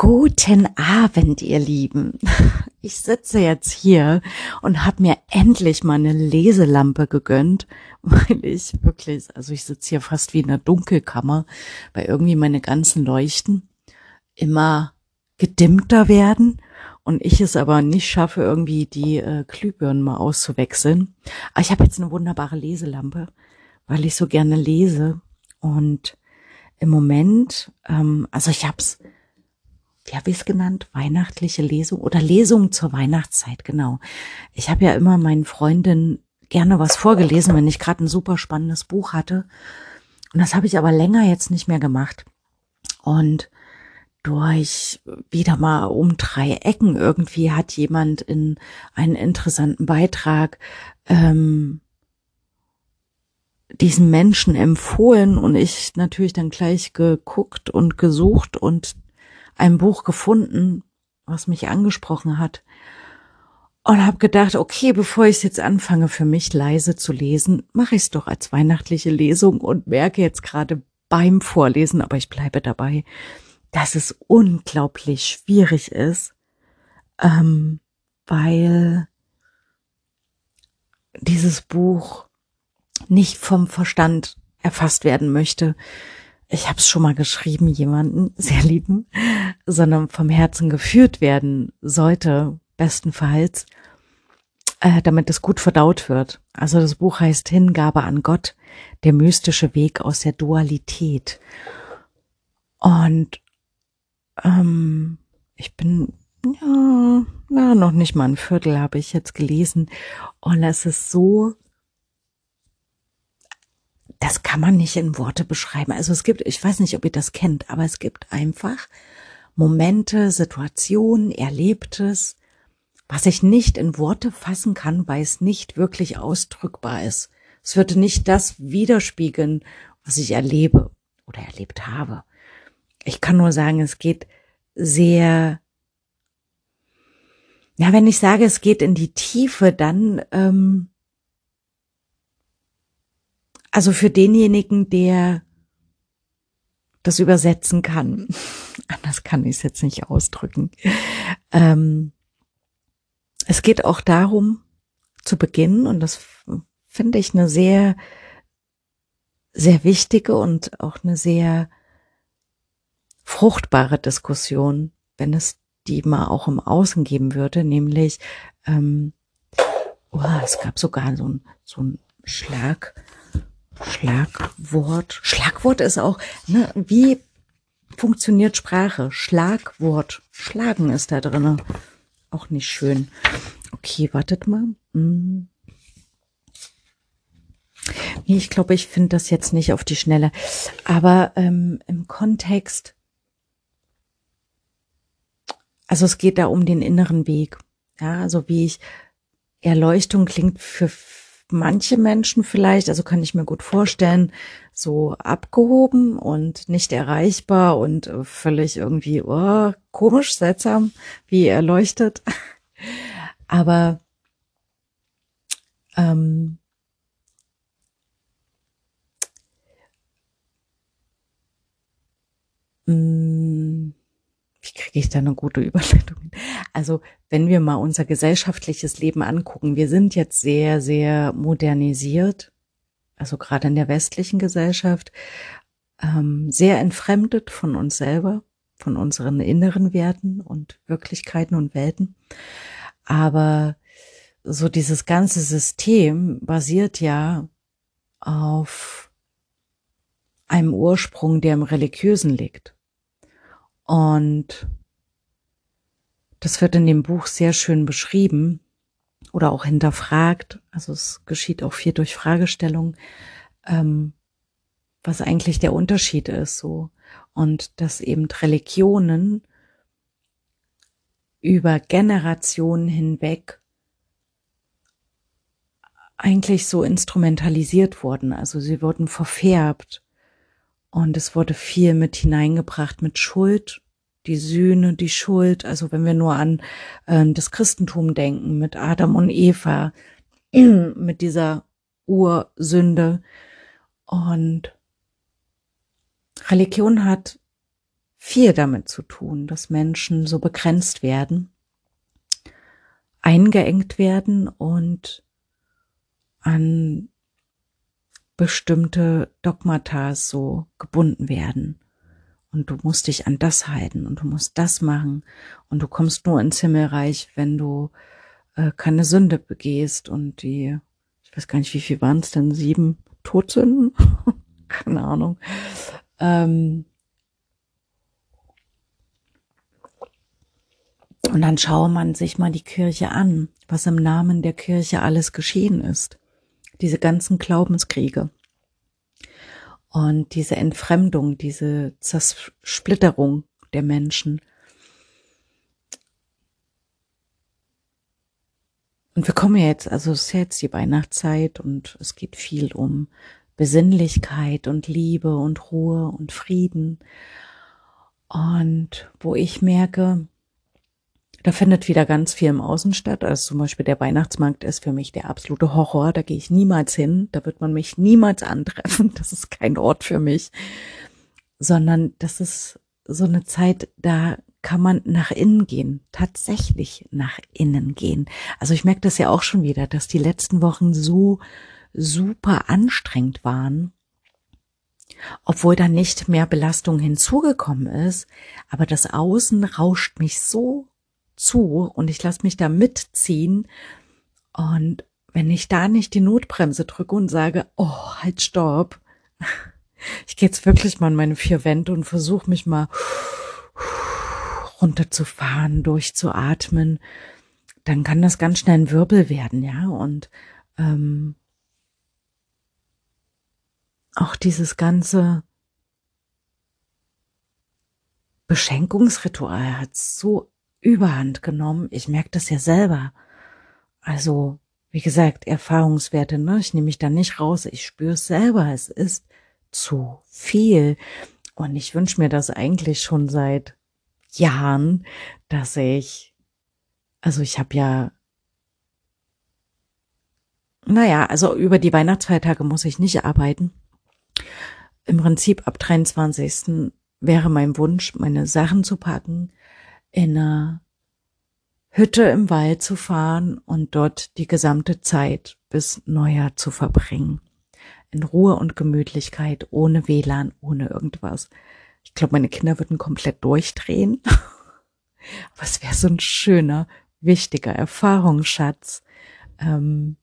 Guten Abend, ihr Lieben. Ich sitze jetzt hier und habe mir endlich mal eine Leselampe gegönnt, weil ich wirklich, also ich sitze hier fast wie in einer Dunkelkammer, weil irgendwie meine ganzen Leuchten immer gedimmter werden und ich es aber nicht schaffe, irgendwie die äh, Glühbirnen mal auszuwechseln. Aber ich habe jetzt eine wunderbare Leselampe, weil ich so gerne lese und im Moment, ähm, also ich habe es wie habe es genannt? Weihnachtliche Lesung oder Lesung zur Weihnachtszeit, genau. Ich habe ja immer meinen Freundinnen gerne was vorgelesen, wenn ich gerade ein super spannendes Buch hatte. Und das habe ich aber länger jetzt nicht mehr gemacht. Und durch wieder mal um drei Ecken irgendwie hat jemand in einen interessanten Beitrag ähm, diesen Menschen empfohlen und ich natürlich dann gleich geguckt und gesucht und ein Buch gefunden, was mich angesprochen hat. Und habe gedacht, okay, bevor ich jetzt anfange, für mich leise zu lesen, mache ich es doch als weihnachtliche Lesung und merke jetzt gerade beim Vorlesen, aber ich bleibe dabei, dass es unglaublich schwierig ist, ähm, weil dieses Buch nicht vom Verstand erfasst werden möchte, ich habe es schon mal geschrieben, jemanden sehr lieben, sondern vom Herzen geführt werden sollte, bestenfalls, äh, damit es gut verdaut wird. Also das Buch heißt Hingabe an Gott, der mystische Weg aus der Dualität. Und ähm, ich bin ja, na, noch nicht mal ein Viertel habe ich jetzt gelesen. Und es ist so das kann man nicht in Worte beschreiben. Also es gibt, ich weiß nicht, ob ihr das kennt, aber es gibt einfach Momente, Situationen, Erlebtes, was ich nicht in Worte fassen kann, weil es nicht wirklich ausdrückbar ist. Es würde nicht das widerspiegeln, was ich erlebe oder erlebt habe. Ich kann nur sagen, es geht sehr, ja, wenn ich sage, es geht in die Tiefe, dann ähm, also für denjenigen, der das übersetzen kann. Anders kann ich es jetzt nicht ausdrücken. Ähm, es geht auch darum, zu beginnen, und das finde ich eine sehr, sehr wichtige und auch eine sehr fruchtbare Diskussion, wenn es die mal auch im Außen geben würde, nämlich, ähm, oh, es gab sogar so ein, so ein Schlag, Schlagwort. Schlagwort ist auch, ne, wie funktioniert Sprache? Schlagwort. Schlagen ist da drinne. Auch nicht schön. Okay, wartet mal. Hm. Nee, ich glaube, ich finde das jetzt nicht auf die Schnelle. Aber ähm, im Kontext, also es geht da um den inneren Weg. Ja, also wie ich Erleuchtung klingt für manche Menschen vielleicht, also kann ich mir gut vorstellen, so abgehoben und nicht erreichbar und äh, völlig irgendwie oh, komisch, seltsam, wie erleuchtet. Aber ähm, mh, mm, kriege ich da eine gute Überleitung? Also wenn wir mal unser gesellschaftliches Leben angucken, wir sind jetzt sehr, sehr modernisiert, also gerade in der westlichen Gesellschaft, ähm, sehr entfremdet von uns selber, von unseren inneren Werten und Wirklichkeiten und Welten. Aber so dieses ganze System basiert ja auf einem Ursprung, der im Religiösen liegt. Und das wird in dem Buch sehr schön beschrieben oder auch hinterfragt. Also es geschieht auch viel durch Fragestellungen, ähm, was eigentlich der Unterschied ist so. Und dass eben Religionen über Generationen hinweg eigentlich so instrumentalisiert wurden. Also sie wurden verfärbt und es wurde viel mit hineingebracht mit Schuld, die Sühne, die Schuld. Also wenn wir nur an äh, das Christentum denken, mit Adam und Eva, mit dieser Ursünde. Und Religion hat viel damit zu tun, dass Menschen so begrenzt werden, eingeengt werden und an bestimmte Dogmata so gebunden werden. Und du musst dich an das halten und du musst das machen und du kommst nur ins Himmelreich, wenn du äh, keine Sünde begehst und die, ich weiß gar nicht, wie viel waren es denn, sieben Todsünden? keine Ahnung. Ähm, und dann schaue man sich mal die Kirche an, was im Namen der Kirche alles geschehen ist diese ganzen Glaubenskriege und diese Entfremdung, diese Zersplitterung der Menschen. Und wir kommen jetzt, also es ist jetzt die Weihnachtszeit und es geht viel um Besinnlichkeit und Liebe und Ruhe und Frieden. Und wo ich merke, da findet wieder ganz viel im Außen statt. Also zum Beispiel der Weihnachtsmarkt ist für mich der absolute Horror. Da gehe ich niemals hin. Da wird man mich niemals antreffen. Das ist kein Ort für mich. Sondern das ist so eine Zeit, da kann man nach innen gehen, tatsächlich nach innen gehen. Also ich merke das ja auch schon wieder, dass die letzten Wochen so super anstrengend waren, obwohl da nicht mehr Belastung hinzugekommen ist, aber das Außen rauscht mich so zu und ich lasse mich da mitziehen. Und wenn ich da nicht die Notbremse drücke und sage, oh, halt, stopp. Ich gehe jetzt wirklich mal in meine vier Wände und versuche mich mal runterzufahren, durchzuatmen, dann kann das ganz schnell ein Wirbel werden, ja. Und ähm, auch dieses ganze Beschenkungsritual hat so überhand genommen. Ich merke das ja selber. Also, wie gesagt, Erfahrungswerte, ne? Ich nehme mich da nicht raus. Ich spüre es selber. Es ist zu viel. Und ich wünsche mir das eigentlich schon seit Jahren, dass ich, also ich habe ja, naja, also über die Weihnachtsfeiertage muss ich nicht arbeiten. Im Prinzip ab 23. wäre mein Wunsch, meine Sachen zu packen, in einer Hütte im Wald zu fahren und dort die gesamte Zeit bis Neujahr zu verbringen. In Ruhe und Gemütlichkeit, ohne WLAN, ohne irgendwas. Ich glaube, meine Kinder würden komplett durchdrehen. Es wäre so ein schöner, wichtiger Erfahrungsschatz. Ähm,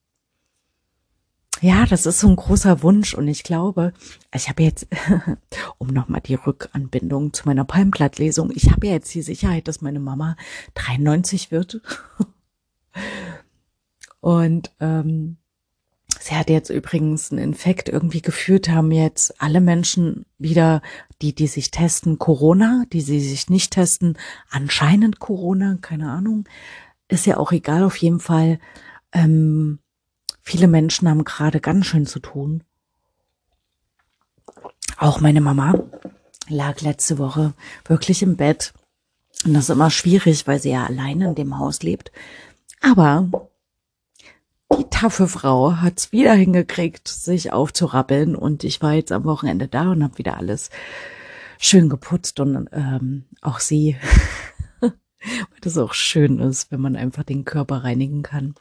ja, das ist so ein großer Wunsch und ich glaube, ich habe jetzt, um nochmal die Rückanbindung zu meiner Palmblattlesung, ich habe ja jetzt die Sicherheit, dass meine Mama 93 wird. und ähm, sie hat jetzt übrigens einen Infekt irgendwie geführt, haben jetzt alle Menschen wieder, die, die sich testen, Corona, die sie sich nicht testen, anscheinend Corona, keine Ahnung. Ist ja auch egal, auf jeden Fall. Ähm, Viele Menschen haben gerade ganz schön zu tun. Auch meine Mama lag letzte Woche wirklich im Bett. Und das ist immer schwierig, weil sie ja alleine in dem Haus lebt. Aber die taffe Frau hat's wieder hingekriegt, sich aufzurappeln. Und ich war jetzt am Wochenende da und habe wieder alles schön geputzt und ähm, auch sie, weil das auch schön ist, wenn man einfach den Körper reinigen kann.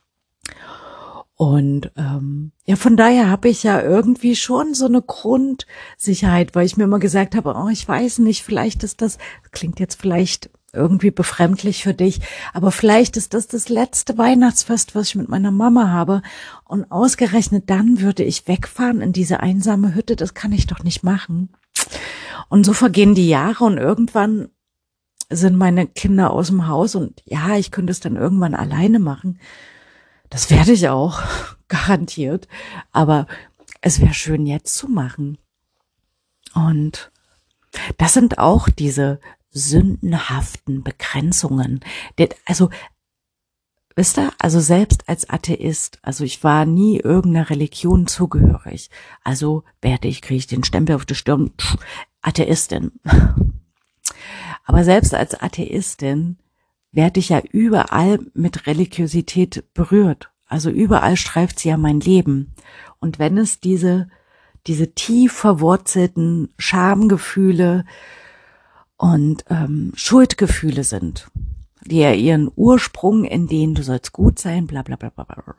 Und ähm, ja, von daher habe ich ja irgendwie schon so eine Grundsicherheit, weil ich mir immer gesagt habe, oh, ich weiß nicht, vielleicht ist das, klingt jetzt vielleicht irgendwie befremdlich für dich, aber vielleicht ist das das letzte Weihnachtsfest, was ich mit meiner Mama habe. Und ausgerechnet dann würde ich wegfahren in diese einsame Hütte, das kann ich doch nicht machen. Und so vergehen die Jahre und irgendwann sind meine Kinder aus dem Haus und ja, ich könnte es dann irgendwann alleine machen. Das werde ich auch, garantiert. Aber es wäre schön jetzt zu machen. Und das sind auch diese sündenhaften Begrenzungen. Also, wisst ihr, also selbst als Atheist, also ich war nie irgendeiner Religion zugehörig. Also werde ich, kriege ich den Stempel auf die Stirn, Atheistin. Aber selbst als Atheistin werde ich ja überall mit Religiosität berührt. Also überall streift sie ja mein Leben. Und wenn es diese, diese tief verwurzelten Schamgefühle und ähm, Schuldgefühle sind, die ja ihren Ursprung in denen du sollst gut sein, bla bla bla bla bla.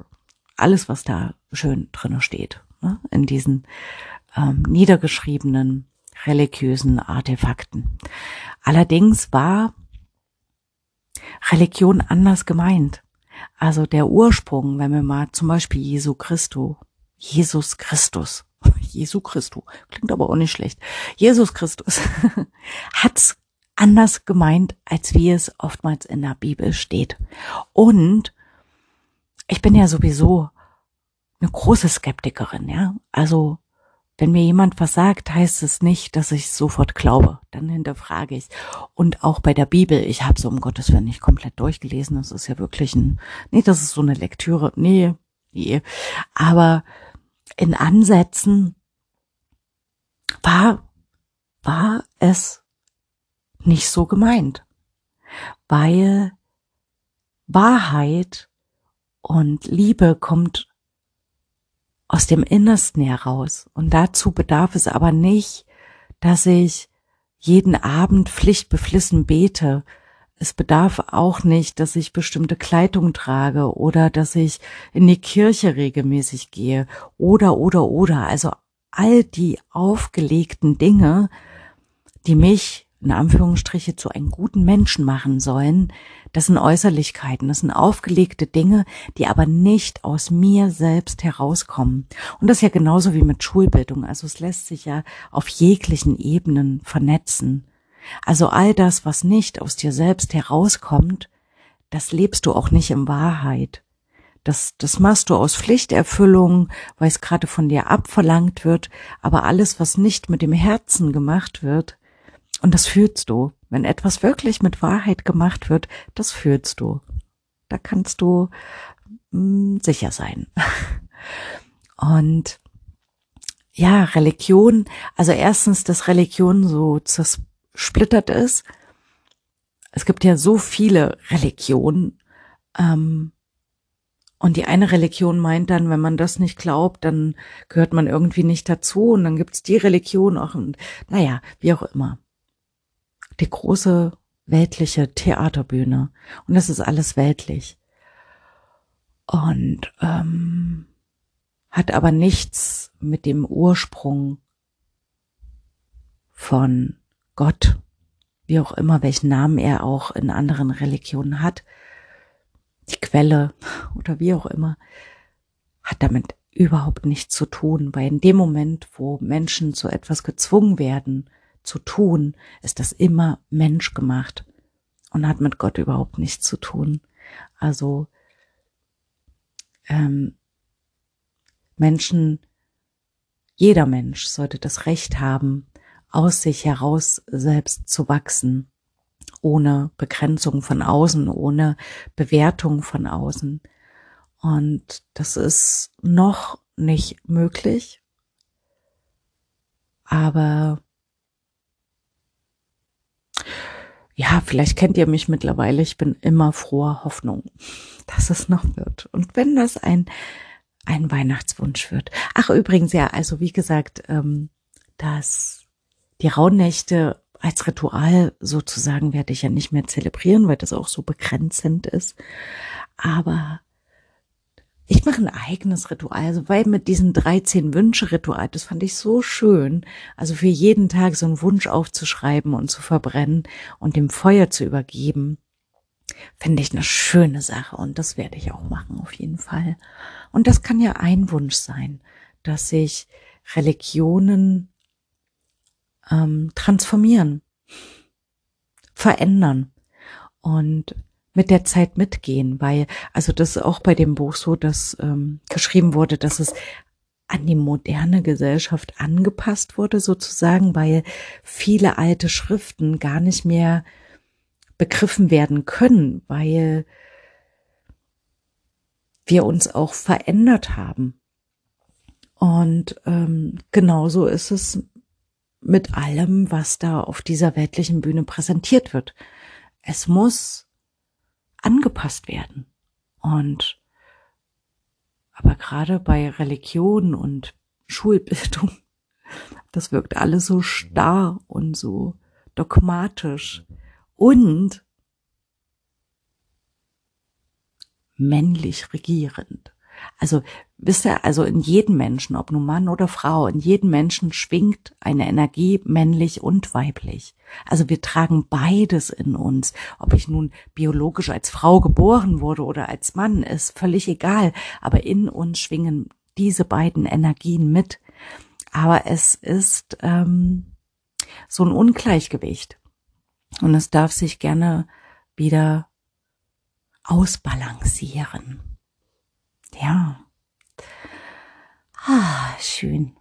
Alles, was da schön drinne steht, ne? in diesen ähm, niedergeschriebenen religiösen Artefakten. Allerdings war Religion anders gemeint. Also der Ursprung, wenn wir mal zum Beispiel Jesu Christus, Jesus Christus, Jesu Christus, klingt aber auch nicht schlecht, Jesus Christus hat's anders gemeint, als wie es oftmals in der Bibel steht. Und ich bin ja sowieso eine große Skeptikerin, ja. Also wenn mir jemand was sagt, heißt es nicht, dass ich sofort glaube. Dann hinterfrage ich Und auch bei der Bibel, ich habe so um Gottes Willen nicht komplett durchgelesen. Das ist ja wirklich ein, nee, das ist so eine Lektüre. Nee, nee. Aber in Ansätzen war, war es nicht so gemeint. Weil Wahrheit und Liebe kommt aus dem Innersten heraus. Und dazu bedarf es aber nicht, dass ich jeden Abend pflichtbeflissen bete. Es bedarf auch nicht, dass ich bestimmte Kleidung trage oder dass ich in die Kirche regelmäßig gehe oder, oder, oder. Also all die aufgelegten Dinge, die mich in Anführungsstriche zu einem guten Menschen machen sollen, das sind Äußerlichkeiten, das sind aufgelegte Dinge, die aber nicht aus mir selbst herauskommen. Und das ist ja genauso wie mit Schulbildung. Also es lässt sich ja auf jeglichen Ebenen vernetzen. Also all das, was nicht aus dir selbst herauskommt, das lebst du auch nicht in Wahrheit. Das, das machst du aus Pflichterfüllung, weil es gerade von dir abverlangt wird. Aber alles, was nicht mit dem Herzen gemacht wird, und das fühlst du. Wenn etwas wirklich mit Wahrheit gemacht wird, das fühlst du. Da kannst du mh, hm, sicher sein. Und ja, Religion, also erstens, dass Religion so zersplittert ist. Es gibt ja so viele Religionen. Ähm, und die eine Religion meint dann, wenn man das nicht glaubt, dann gehört man irgendwie nicht dazu. Und dann gibt's die Religion auch. Und naja, wie auch immer die große weltliche Theaterbühne. Und das ist alles weltlich. Und ähm, hat aber nichts mit dem Ursprung von Gott, wie auch immer, welchen Namen er auch in anderen Religionen hat, die Quelle oder wie auch immer, hat damit überhaupt nichts zu tun, weil in dem Moment, wo Menschen zu etwas gezwungen werden, zu tun, ist das immer menschgemacht und hat mit Gott überhaupt nichts zu tun. Also ähm, Menschen, jeder Mensch sollte das Recht haben, aus sich heraus selbst zu wachsen, ohne Begrenzung von außen, ohne Bewertung von außen. Und das ist noch nicht möglich, aber ja, vielleicht kennt ihr mich mittlerweile, ich bin immer froher Hoffnung, dass es noch wird. Und wenn das ein, ein Weihnachtswunsch wird. Ach, übrigens, ja, also wie gesagt, ähm, dass die Rauhnächte als Ritual sozusagen werde ich ja nicht mehr zelebrieren, weil das auch so begrenzend ist. Aber ich mache ein eigenes Ritual, also weil mit diesen 13 Wünsche-Ritual, das fand ich so schön. Also für jeden Tag so einen Wunsch aufzuschreiben und zu verbrennen und dem Feuer zu übergeben, finde ich eine schöne Sache und das werde ich auch machen auf jeden Fall. Und das kann ja ein Wunsch sein, dass sich Religionen ähm, transformieren, verändern und mit der Zeit mitgehen, weil, also das ist auch bei dem Buch so, dass ähm, geschrieben wurde, dass es an die moderne Gesellschaft angepasst wurde, sozusagen, weil viele alte Schriften gar nicht mehr begriffen werden können, weil wir uns auch verändert haben. Und ähm, genauso ist es mit allem, was da auf dieser weltlichen Bühne präsentiert wird. Es muss angepasst werden. Und aber gerade bei Religion und Schulbildung, das wirkt alles so starr und so dogmatisch und männlich regierend. Also wisst ihr, also in jedem Menschen, ob nun Mann oder Frau, in jedem Menschen schwingt eine Energie männlich und weiblich. Also wir tragen beides in uns. Ob ich nun biologisch als Frau geboren wurde oder als Mann, ist völlig egal. Aber in uns schwingen diese beiden Energien mit. Aber es ist ähm, so ein Ungleichgewicht. Und es darf sich gerne wieder ausbalancieren. Ja. Ah, schön.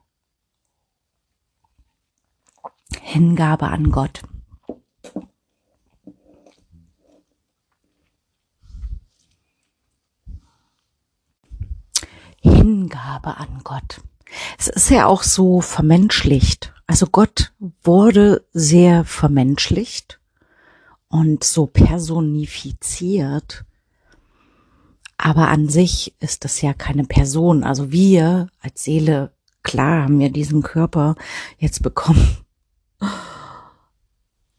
Hingabe an Gott. Hingabe an Gott. Es ist ja auch so vermenschlicht. Also Gott wurde sehr vermenschlicht und so personifiziert. Aber an sich ist das ja keine Person. Also wir als Seele, klar, haben wir diesen Körper jetzt bekommen.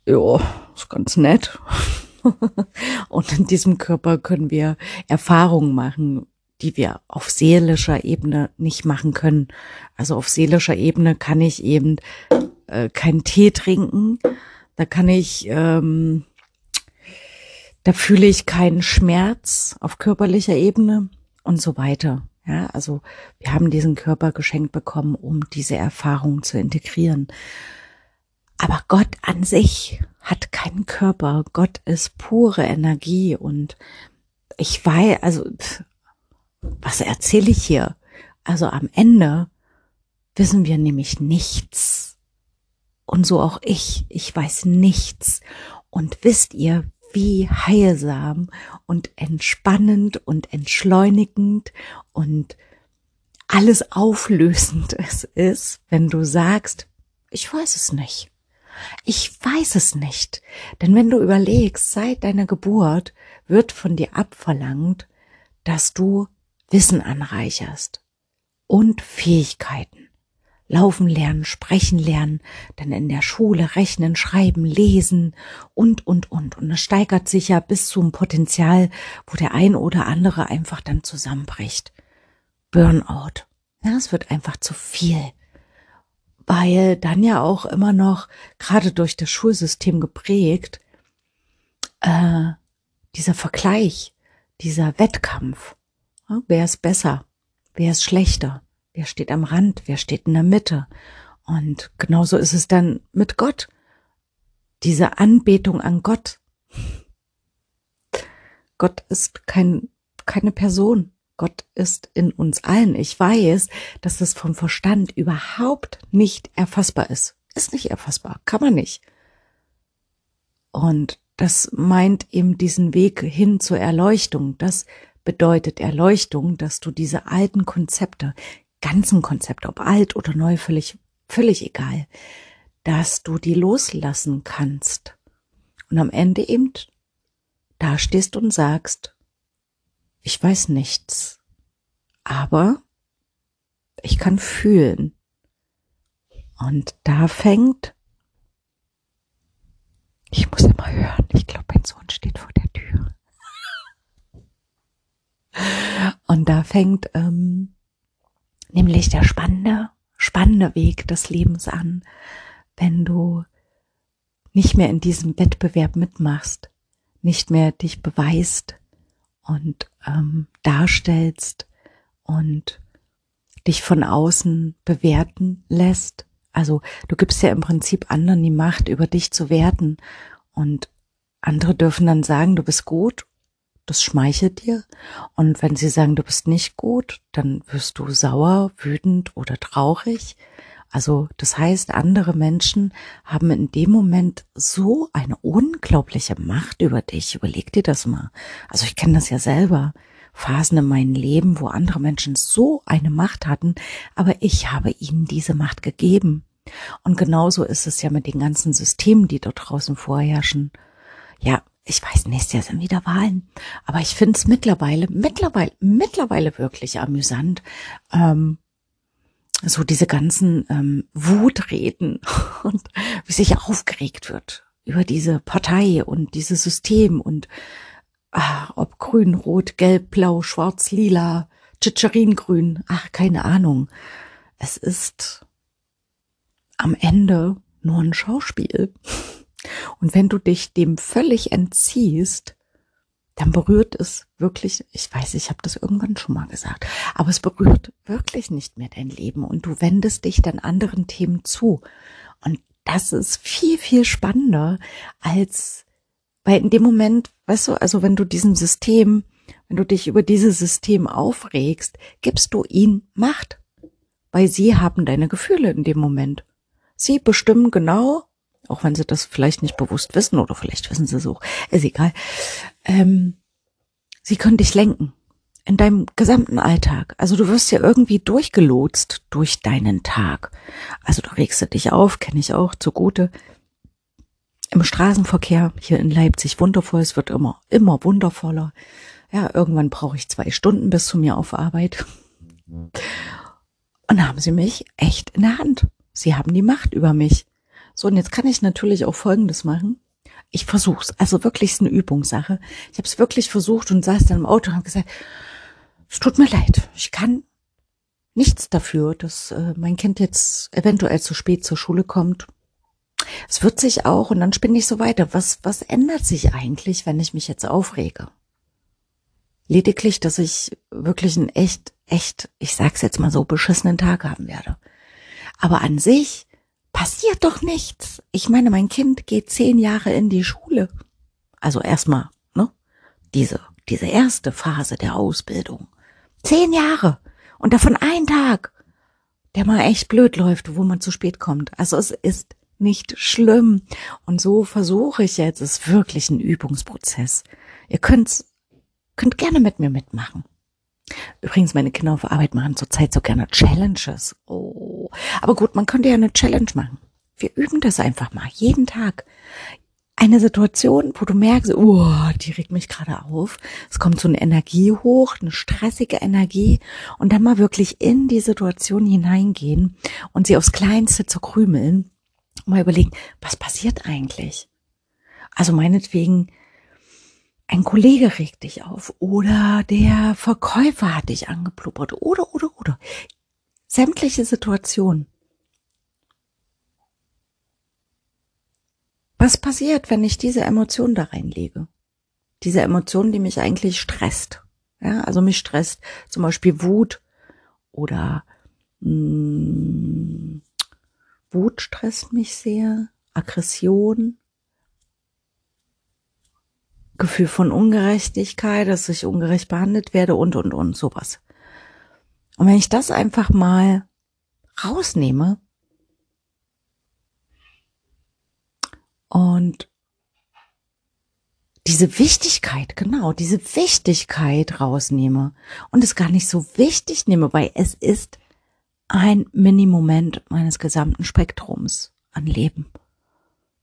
Ja, ist ganz nett. Und in diesem Körper können wir Erfahrungen machen, die wir auf seelischer Ebene nicht machen können. Also auf seelischer Ebene kann ich eben äh, keinen Tee trinken. Da kann ich ähm, da fühle ich keinen Schmerz auf körperlicher Ebene und so weiter. Ja, also wir haben diesen Körper geschenkt bekommen, um diese Erfahrung zu integrieren. Aber Gott an sich hat keinen Körper. Gott ist pure Energie und ich weiß, also was erzähle ich hier? Also am Ende wissen wir nämlich nichts. Und so auch ich. Ich weiß nichts. Und wisst ihr, wie heilsam und entspannend und entschleunigend und alles auflösend es ist, wenn du sagst, ich weiß es nicht. Ich weiß es nicht. Denn wenn du überlegst, seit deiner Geburt wird von dir abverlangt, dass du Wissen anreicherst und Fähigkeiten laufen lernen, sprechen lernen, dann in der Schule rechnen, schreiben, lesen und, und, und. Und es steigert sich ja bis zum Potenzial, wo der ein oder andere einfach dann zusammenbricht. Burnout. Ja, es wird einfach zu viel. Weil dann ja auch immer noch, gerade durch das Schulsystem geprägt, äh, dieser Vergleich, dieser Wettkampf. Ja, wer ist besser? Wer ist schlechter? Wer steht am Rand? Wer steht in der Mitte? Und genauso ist es dann mit Gott. Diese Anbetung an Gott. Gott ist kein, keine Person. Gott ist in uns allen. Ich weiß, dass das vom Verstand überhaupt nicht erfassbar ist. Ist nicht erfassbar. Kann man nicht. Und das meint eben diesen Weg hin zur Erleuchtung. Das bedeutet Erleuchtung, dass du diese alten Konzepte, ganzen Konzept, ob alt oder neu, völlig, völlig egal, dass du die loslassen kannst. Und am Ende eben da stehst und sagst, ich weiß nichts, aber ich kann fühlen. Und da fängt, ich muss immer hören, ich glaube, mein Sohn steht vor der Tür. Und da fängt ähm, nämlich der spannende, spannende Weg des Lebens an, wenn du nicht mehr in diesem Wettbewerb mitmachst, nicht mehr dich beweist und ähm, darstellst und dich von außen bewerten lässt. Also du gibst ja im Prinzip anderen die Macht, über dich zu werten und andere dürfen dann sagen, du bist gut das schmeichelt dir. Und wenn sie sagen, du bist nicht gut, dann wirst du sauer, wütend oder traurig. Also das heißt, andere Menschen haben in dem Moment so eine unglaubliche Macht über dich. Überleg dir das mal. Also ich kenne das ja selber. Phasen in meinem Leben, wo andere Menschen so eine Macht hatten, aber ich habe ihnen diese Macht gegeben. Und genauso ist es ja mit den ganzen Systemen, die dort draußen vorherrschen. Ja, ich weiß, nächstes Jahr sind wieder Wahlen, aber ich finde es mittlerweile, mittlerweile, mittlerweile wirklich amüsant, ähm, so diese ganzen ähm, Wutreden und wie sich aufgeregt wird. über diese Partei und dieses System und ah, ob grün, rot, gelb, blau, schwarz, lila, Tschitscheringrün, ach, keine Ahnung. Es ist am Ende nur ein Schauspiel. Und wenn du dich dem völlig entziehst, dann berührt es wirklich, ich weiß, ich habe das irgendwann schon mal gesagt, aber es berührt wirklich nicht mehr dein Leben und du wendest dich dann anderen Themen zu. Und das ist viel, viel spannender als, weil in dem Moment, weißt du, also wenn du diesem System, wenn du dich über dieses System aufregst, gibst du ihnen Macht, weil sie haben deine Gefühle in dem Moment. Sie bestimmen genau, auch wenn sie das vielleicht nicht bewusst wissen oder vielleicht wissen sie es auch, ist egal. Ähm, sie können dich lenken in deinem gesamten Alltag. Also du wirst ja irgendwie durchgelotst durch deinen Tag. Also du regst du dich auf, kenne ich auch zugute. Im Straßenverkehr hier in Leipzig wundervoll, es wird immer, immer wundervoller. Ja, irgendwann brauche ich zwei Stunden bis zu mir auf Arbeit. Und haben sie mich echt in der Hand. Sie haben die Macht über mich. So, und jetzt kann ich natürlich auch Folgendes machen. Ich versuch's. Also wirklich ist eine Übungssache. Ich habe es wirklich versucht und saß dann im Auto und habe gesagt, es tut mir leid. Ich kann nichts dafür, dass äh, mein Kind jetzt eventuell zu spät zur Schule kommt. Es wird sich auch, und dann spinne ich so weiter. Was, was ändert sich eigentlich, wenn ich mich jetzt aufrege? Lediglich, dass ich wirklich einen echt, echt, ich sag's jetzt mal so, beschissenen Tag haben werde. Aber an sich passiert doch nichts. Ich meine, mein Kind geht zehn Jahre in die Schule. Also erstmal, ne? Diese, diese erste Phase der Ausbildung. Zehn Jahre. Und davon ein Tag, der mal echt blöd läuft, wo man zu spät kommt. Also es ist nicht schlimm. Und so versuche ich jetzt, es ist wirklich ein Übungsprozess. Ihr könnt, könnt gerne mit mir mitmachen. Übrigens, meine Kinder auf Arbeit machen zurzeit so gerne Challenges. Oh. Aber gut, man könnte ja eine Challenge machen. Wir üben das einfach mal. Jeden Tag. Eine Situation, wo du merkst, oh, die regt mich gerade auf. Es kommt so eine Energie hoch, eine stressige Energie. Und dann mal wirklich in die Situation hineingehen und sie aufs Kleinste zu krümeln. Mal überlegen, was passiert eigentlich? Also meinetwegen, ein Kollege regt dich auf oder der Verkäufer hat dich angeblubbert oder, oder, oder. Sämtliche Situationen. Was passiert, wenn ich diese Emotion da reinlege? Diese Emotion, die mich eigentlich stresst. Ja, also mich stresst zum Beispiel Wut oder mh, hm, Wut stresst mich sehr, Aggression, Gefühl von Ungerechtigkeit, dass ich ungerecht behandelt werde und, und, und, sowas. Und wenn ich das einfach mal rausnehme und diese Wichtigkeit, genau, diese Wichtigkeit rausnehme und es gar nicht so wichtig nehme, weil es ist ein Mini-Moment meines gesamten Spektrums an Leben.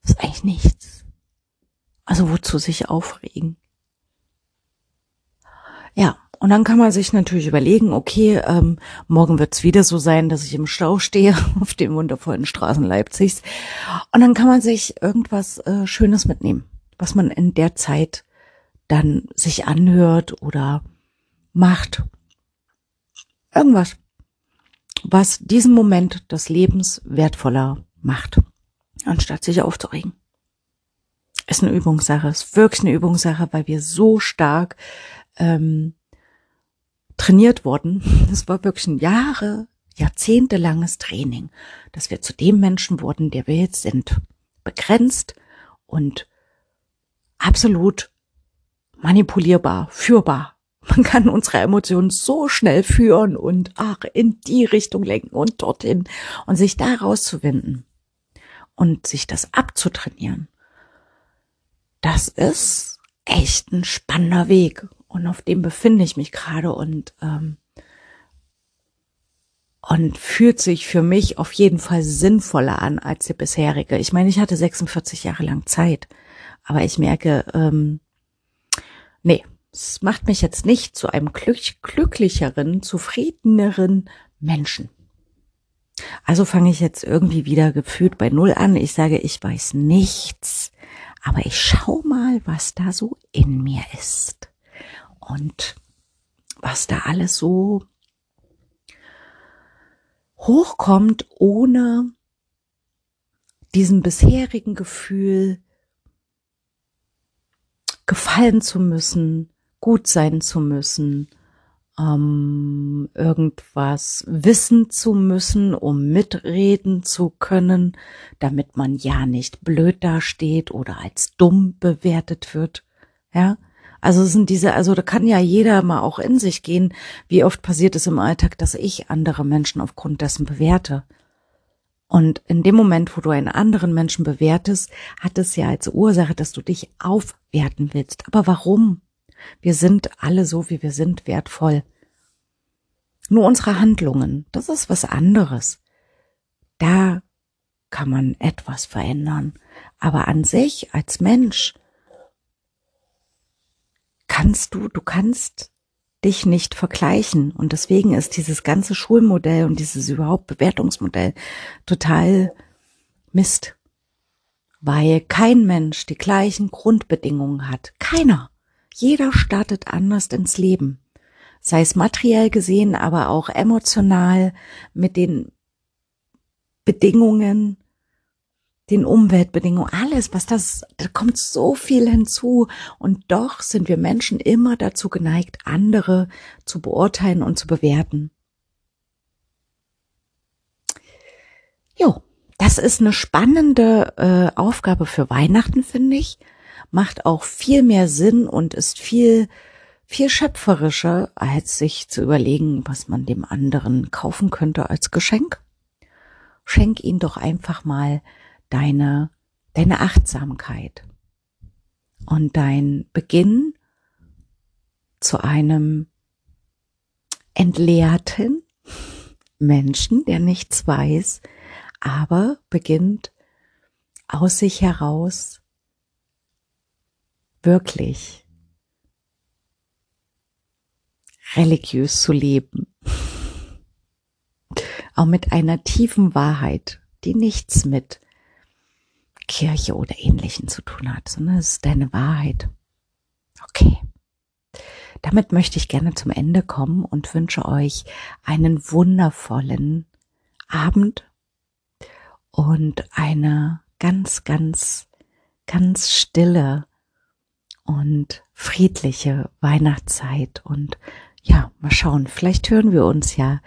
Das ist eigentlich nichts. Also wozu sich aufregen? Ja, und dann kann man sich natürlich überlegen, okay, ähm, morgen wird es wieder so sein, dass ich im Stau stehe auf den wundervollen Straßen Leipzigs. Und dann kann man sich irgendwas äh, Schönes mitnehmen, was man in der Zeit dann sich anhört oder macht. Irgendwas, was diesen Moment des Lebens wertvoller macht, anstatt sich aufzuregen ist eine Übungssache, ist wirklich eine Übungssache, weil wir so stark ähm, trainiert wurden. Es war wirklich ein Jahre, jahrzehntelanges Training, dass wir zu dem Menschen wurden, der wir jetzt sind. Begrenzt und absolut manipulierbar, führbar. Man kann unsere Emotionen so schnell führen und ach, in die Richtung lenken und dorthin und sich da rauszuwinden und sich das abzutrainieren das ist echt ein spannender Weg und auf dem befinde ich mich gerade und ähm, und fühlt sich für mich auf jeden Fall sinnvoller an als die bisherige. Ich meine, ich hatte 46 Jahre lang Zeit, aber ich merke, ähm, nee, es macht mich jetzt nicht zu einem glück glücklicheren, zufriedeneren Menschen. Also fange ich jetzt irgendwie wieder gefühlt bei Null an. Ich sage, ich weiß nichts aber ich schau mal, was da so in mir ist. Und was da alles so hochkommt, ohne diesem bisherigen Gefühl gefallen zu müssen, gut sein zu müssen, ähm, irgendwas wissen zu müssen, um mitreden zu können, damit man ja nicht blöd dasteht oder als dumm bewertet wird. Ja, also sind diese, also da kann ja jeder mal auch in sich gehen. Wie oft passiert es im Alltag, dass ich andere Menschen aufgrund dessen bewerte? Und in dem Moment, wo du einen anderen Menschen bewertest, hat es ja als Ursache, dass du dich aufwerten willst. Aber warum? Wir sind alle so, wie wir sind, wertvoll. Nur unsere Handlungen, das ist was anderes. Da kann man etwas verändern. Aber an sich als Mensch kannst du, du kannst dich nicht vergleichen. Und deswegen ist dieses ganze Schulmodell und dieses überhaupt Bewertungsmodell total Mist. Weil kein Mensch die gleichen Grundbedingungen hat. Keiner. Jeder startet anders ins Leben. Sei es materiell gesehen, aber auch emotional mit den Bedingungen, den Umweltbedingungen, alles, was das, da kommt so viel hinzu. Und doch sind wir Menschen immer dazu geneigt, andere zu beurteilen und zu bewerten. Jo, das ist eine spannende äh, Aufgabe für Weihnachten, finde ich. Macht auch viel mehr Sinn und ist viel, viel schöpferischer, als sich zu überlegen, was man dem anderen kaufen könnte als Geschenk. Schenk ihn doch einfach mal deine, deine Achtsamkeit und dein Beginn zu einem entleerten Menschen, der nichts weiß, aber beginnt aus sich heraus wirklich religiös zu leben. Auch mit einer tiefen Wahrheit, die nichts mit Kirche oder Ähnlichen zu tun hat, sondern es ist deine Wahrheit. Okay. Damit möchte ich gerne zum Ende kommen und wünsche euch einen wundervollen Abend und eine ganz, ganz, ganz stille und friedliche Weihnachtszeit. Und ja, mal schauen, vielleicht hören wir uns ja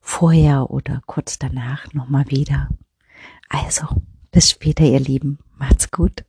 vorher oder kurz danach nochmal wieder. Also, bis später, ihr Lieben. Macht's gut.